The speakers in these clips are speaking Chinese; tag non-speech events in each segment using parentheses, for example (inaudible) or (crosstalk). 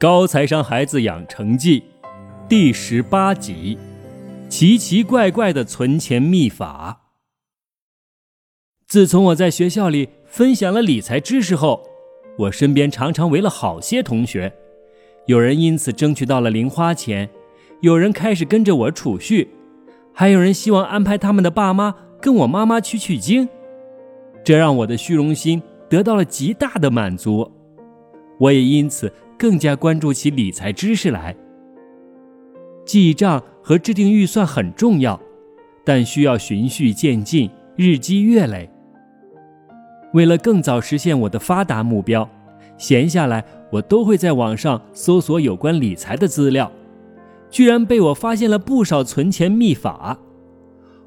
高财商孩子养成记第十八集：奇奇怪怪的存钱秘法。自从我在学校里分享了理财知识后，我身边常常围了好些同学，有人因此争取到了零花钱，有人开始跟着我储蓄，还有人希望安排他们的爸妈跟我妈妈去取经。这让我的虚荣心得到了极大的满足，我也因此更加关注起理财知识来。记账和制定预算很重要，但需要循序渐进，日积月累。为了更早实现我的发达目标，闲下来我都会在网上搜索有关理财的资料，居然被我发现了不少存钱秘法。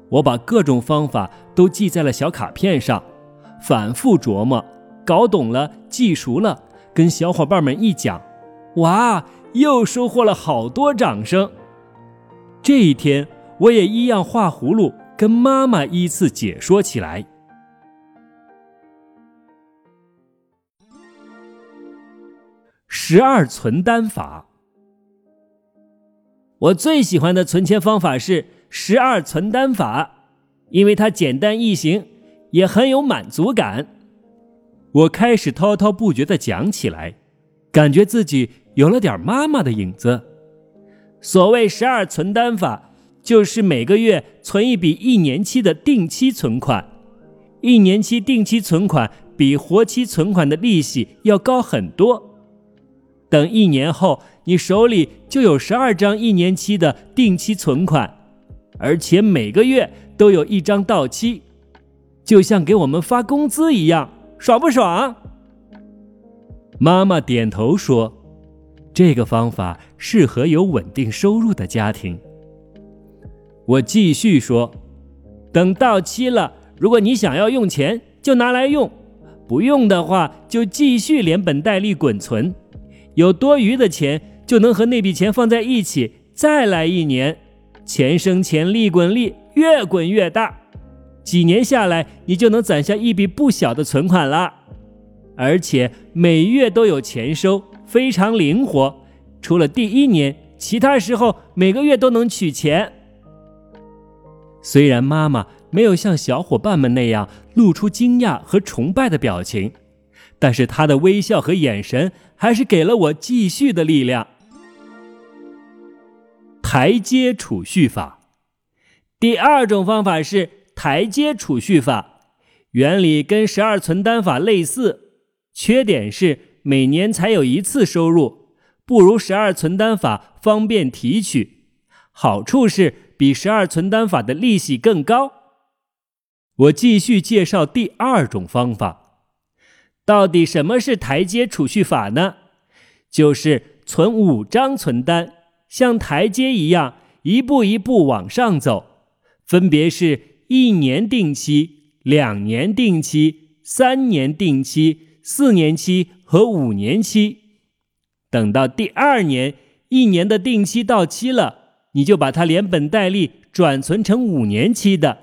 我把各种方法都记在了小卡片上。反复琢磨，搞懂了，记熟了，跟小伙伴们一讲，哇，又收获了好多掌声。这一天，我也一样画葫芦，跟妈妈依次解说起来。十二存单法，我最喜欢的存钱方法是十二存单法，因为它简单易行。也很有满足感。我开始滔滔不绝地讲起来，感觉自己有了点妈妈的影子。所谓十二存单法，就是每个月存一笔一年期的定期存款。一年期定期存款比活期存款的利息要高很多。等一年后，你手里就有十二张一年期的定期存款，而且每个月都有一张到期。就像给我们发工资一样，爽不爽？妈妈点头说：“这个方法适合有稳定收入的家庭。”我继续说：“等到期了，如果你想要用钱，就拿来用；不用的话，就继续连本带利滚存。有多余的钱，就能和那笔钱放在一起，再来一年，钱生钱，利滚利，越滚越大。”几年下来，你就能攒下一笔不小的存款了，而且每月都有钱收，非常灵活。除了第一年，其他时候每个月都能取钱。虽然妈妈没有像小伙伴们那样露出惊讶和崇拜的表情，但是她的微笑和眼神还是给了我继续的力量。台阶储蓄法，第二种方法是。台阶储蓄法原理跟十二存单法类似，缺点是每年才有一次收入，不如十二存单法方便提取。好处是比十二存单法的利息更高。我继续介绍第二种方法。到底什么是台阶储蓄法呢？就是存五张存单，像台阶一样，一步一步往上走，分别是。一年定期、两年定期、三年定期、四年期和五年期。等到第二年，一年的定期到期了，你就把它连本带利转存成五年期的。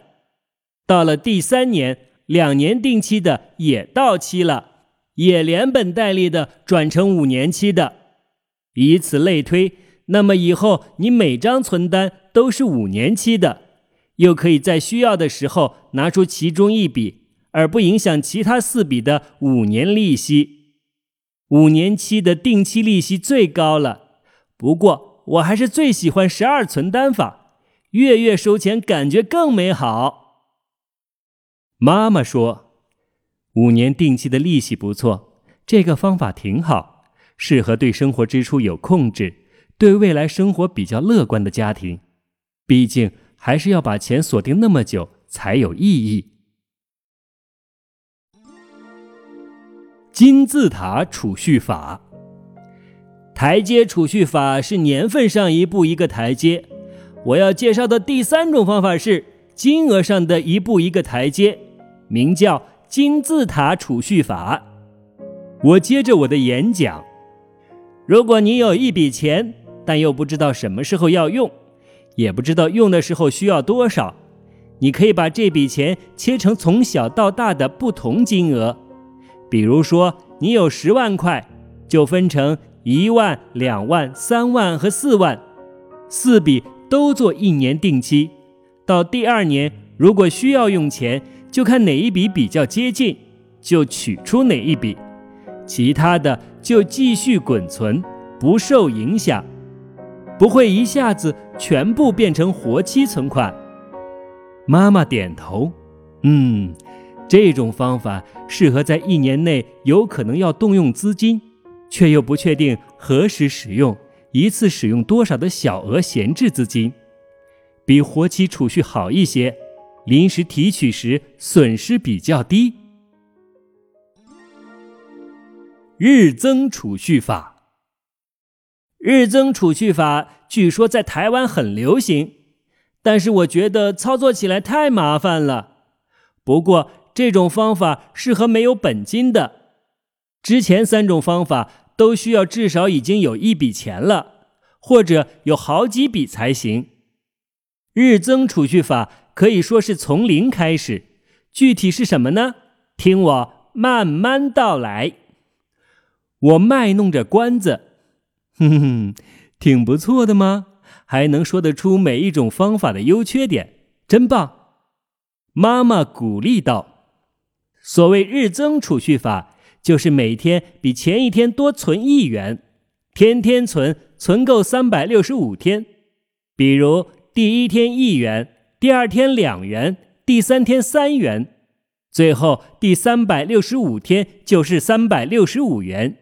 到了第三年，两年定期的也到期了，也连本带利的转成五年期的。以此类推，那么以后你每张存单都是五年期的。又可以在需要的时候拿出其中一笔，而不影响其他四笔的五年利息。五年期的定期利息最高了，不过我还是最喜欢十二存单法，月月收钱感觉更美好。妈妈说，五年定期的利息不错，这个方法挺好，适合对生活支出有控制、对未来生活比较乐观的家庭。毕竟。还是要把钱锁定那么久才有意义。金字塔储蓄法，台阶储蓄法是年份上一步一个台阶。我要介绍的第三种方法是金额上的一步一个台阶，名叫金字塔储蓄法。我接着我的演讲：如果你有一笔钱，但又不知道什么时候要用。也不知道用的时候需要多少，你可以把这笔钱切成从小到大的不同金额。比如说，你有十万块，就分成一万、两万、三万和四万，四笔都做一年定期。到第二年，如果需要用钱，就看哪一笔比较接近，就取出哪一笔，其他的就继续滚存，不受影响，不会一下子全部变成活期存款。妈妈点头，嗯，这种方法适合在一年内有可能要动用资金，却又不确定何时使用，一次使用多少的小额闲置资金。比活期储蓄好一些，临时提取时损失比较低。日增储蓄法，日增储蓄法据说在台湾很流行，但是我觉得操作起来太麻烦了。不过这种方法适合没有本金的，之前三种方法都需要至少已经有一笔钱了，或者有好几笔才行。日增储蓄法可以说是从零开始，具体是什么呢？听我慢慢道来。我卖弄着关子，哼哼，挺不错的吗？还能说得出每一种方法的优缺点，真棒！妈妈鼓励道：“所谓日增储蓄法，就是每天比前一天多存一元，天天存，存够三百六十五天。比如。”第一天一元，第二天两元，第三天三元，最后第三百六十五天就是三百六十五元，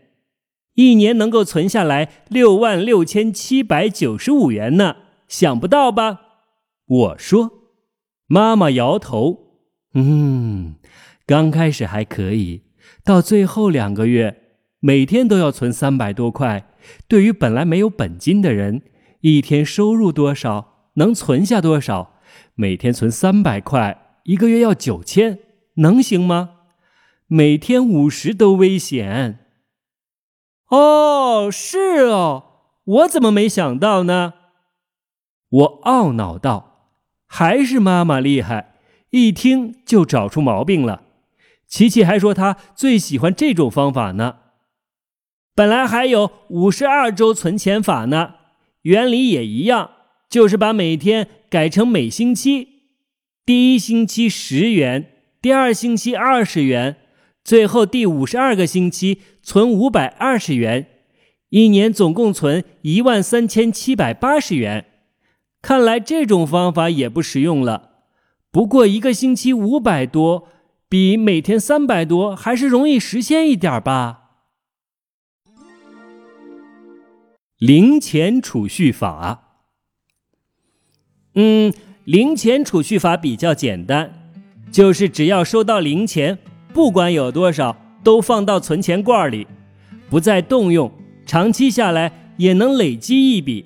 一年能够存下来六万六千七百九十五元呢，想不到吧？我说，妈妈摇头，嗯，刚开始还可以，到最后两个月，每天都要存三百多块，对于本来没有本金的人，一天收入多少？能存下多少？每天存三百块，一个月要九千，能行吗？每天五十都危险。哦，是哦，我怎么没想到呢？我懊恼道：“还是妈妈厉害，一听就找出毛病了。”琪琪还说她最喜欢这种方法呢。本来还有五十二周存钱法呢，原理也一样。就是把每天改成每星期，第一星期十元，第二星期二十元，最后第五十二个星期存五百二十元，一年总共存一万三千七百八十元。看来这种方法也不实用了。不过一个星期五百多，比每天三百多还是容易实现一点吧。零钱储蓄法。嗯，零钱储蓄法比较简单，就是只要收到零钱，不管有多少，都放到存钱罐里，不再动用，长期下来也能累积一笔。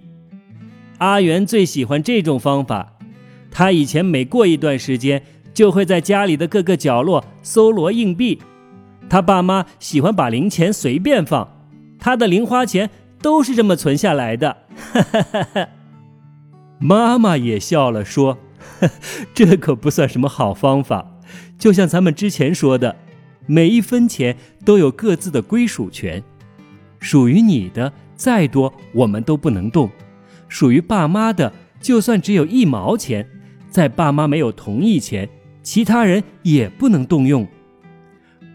阿元最喜欢这种方法，他以前每过一段时间，就会在家里的各个角落搜罗硬币。他爸妈喜欢把零钱随便放，他的零花钱都是这么存下来的。哈哈哈哈。妈妈也笑了，说：“ (laughs) 这可不算什么好方法。就像咱们之前说的，每一分钱都有各自的归属权，属于你的再多我们都不能动，属于爸妈的就算只有一毛钱，在爸妈没有同意前，其他人也不能动用。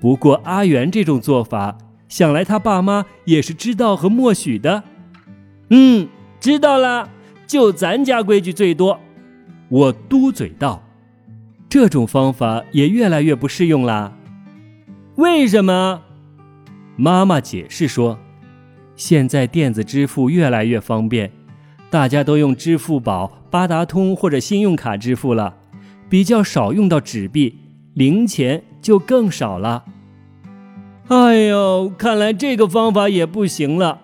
不过阿元这种做法，想来他爸妈也是知道和默许的。嗯，知道了。”就咱家规矩最多，我嘟嘴道：“这种方法也越来越不适用啦。”为什么？妈妈解释说：“现在电子支付越来越方便，大家都用支付宝、八达通或者信用卡支付了，比较少用到纸币，零钱就更少了。”哎呦，看来这个方法也不行了，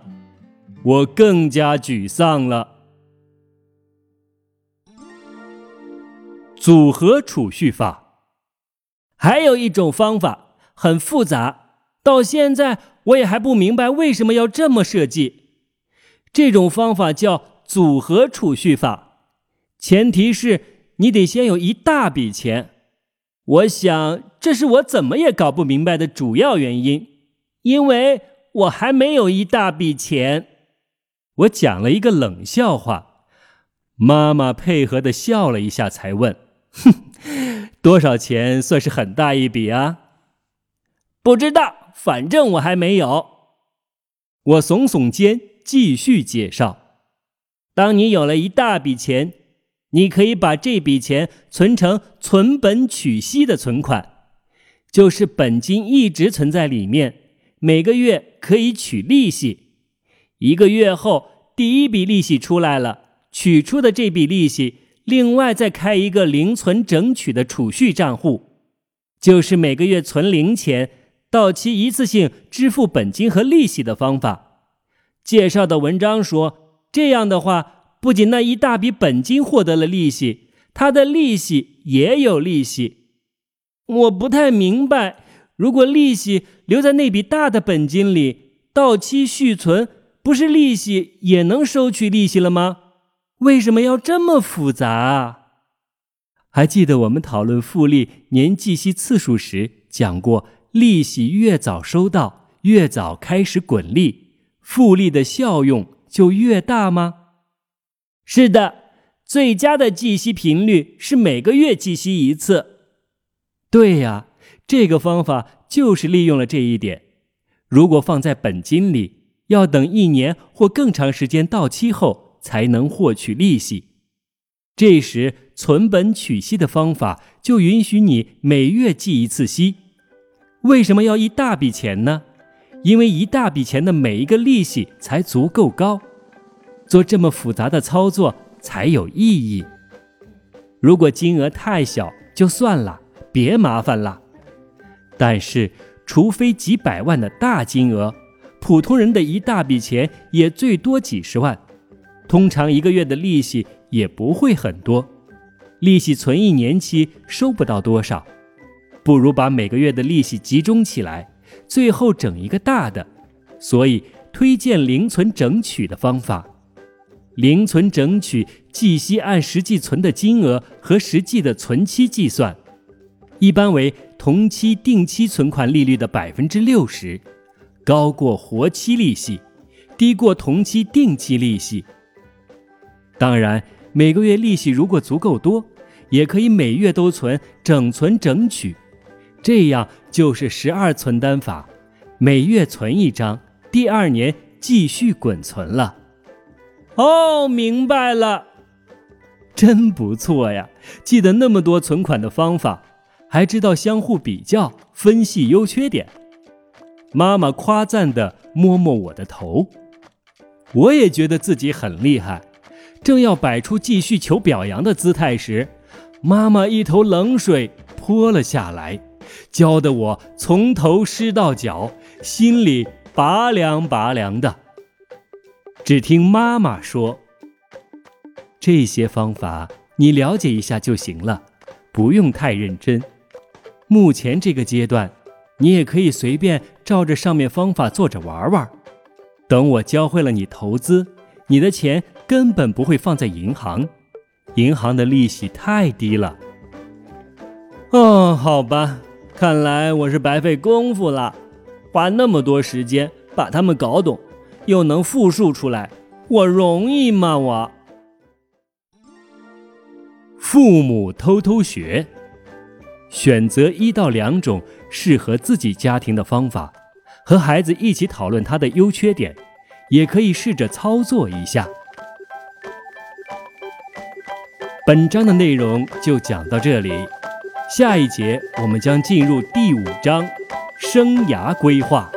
我更加沮丧了。组合储蓄法，还有一种方法很复杂，到现在我也还不明白为什么要这么设计。这种方法叫组合储蓄法，前提是你得先有一大笔钱。我想这是我怎么也搞不明白的主要原因，因为我还没有一大笔钱。我讲了一个冷笑话，妈妈配合的笑了一下，才问：“哼，(laughs) 多少钱算是很大一笔啊？”不知道，反正我还没有。我耸耸肩，继续介绍：当你有了一大笔钱，你可以把这笔钱存成存本取息的存款，就是本金一直存在里面，每个月可以取利息。一个月后，第一笔利息出来了，取出的这笔利息，另外再开一个零存整取的储蓄账户，就是每个月存零钱，到期一次性支付本金和利息的方法。介绍的文章说，这样的话，不仅那一大笔本金获得了利息，它的利息也有利息。我不太明白，如果利息留在那笔大的本金里，到期续存。不是利息也能收取利息了吗？为什么要这么复杂啊？还记得我们讨论复利年计息次数时讲过，利息越早收到，越早开始滚利，复利的效用就越大吗？是的，最佳的计息频率是每个月计息一次。对呀，这个方法就是利用了这一点。如果放在本金里。要等一年或更长时间到期后才能获取利息，这时存本取息的方法就允许你每月计一次息。为什么要一大笔钱呢？因为一大笔钱的每一个利息才足够高，做这么复杂的操作才有意义。如果金额太小，就算了，别麻烦了。但是，除非几百万的大金额。普通人的一大笔钱也最多几十万，通常一个月的利息也不会很多，利息存一年期收不到多少，不如把每个月的利息集中起来，最后整一个大的。所以推荐零存整取的方法。零存整取计息按实际存的金额和实际的存期计算，一般为同期定期存款利率的百分之六十。高过活期利息，低过同期定期利息。当然，每个月利息如果足够多，也可以每月都存整存整取，这样就是十二存单法，每月存一张，第二年继续滚存了。哦，明白了，真不错呀！记得那么多存款的方法，还知道相互比较、分析优缺点。妈妈夸赞地摸摸我的头，我也觉得自己很厉害。正要摆出继续求表扬的姿态时，妈妈一头冷水泼了下来，浇得我从头湿到脚，心里拔凉拔凉的。只听妈妈说：“这些方法你了解一下就行了，不用太认真。目前这个阶段。”你也可以随便照着上面方法做着玩玩，等我教会了你投资，你的钱根本不会放在银行，银行的利息太低了。哦，好吧，看来我是白费功夫了，花那么多时间把它们搞懂，又能复述出来，我容易吗？我父母偷偷学。选择一到两种适合自己家庭的方法，和孩子一起讨论它的优缺点，也可以试着操作一下。本章的内容就讲到这里，下一节我们将进入第五章：生涯规划。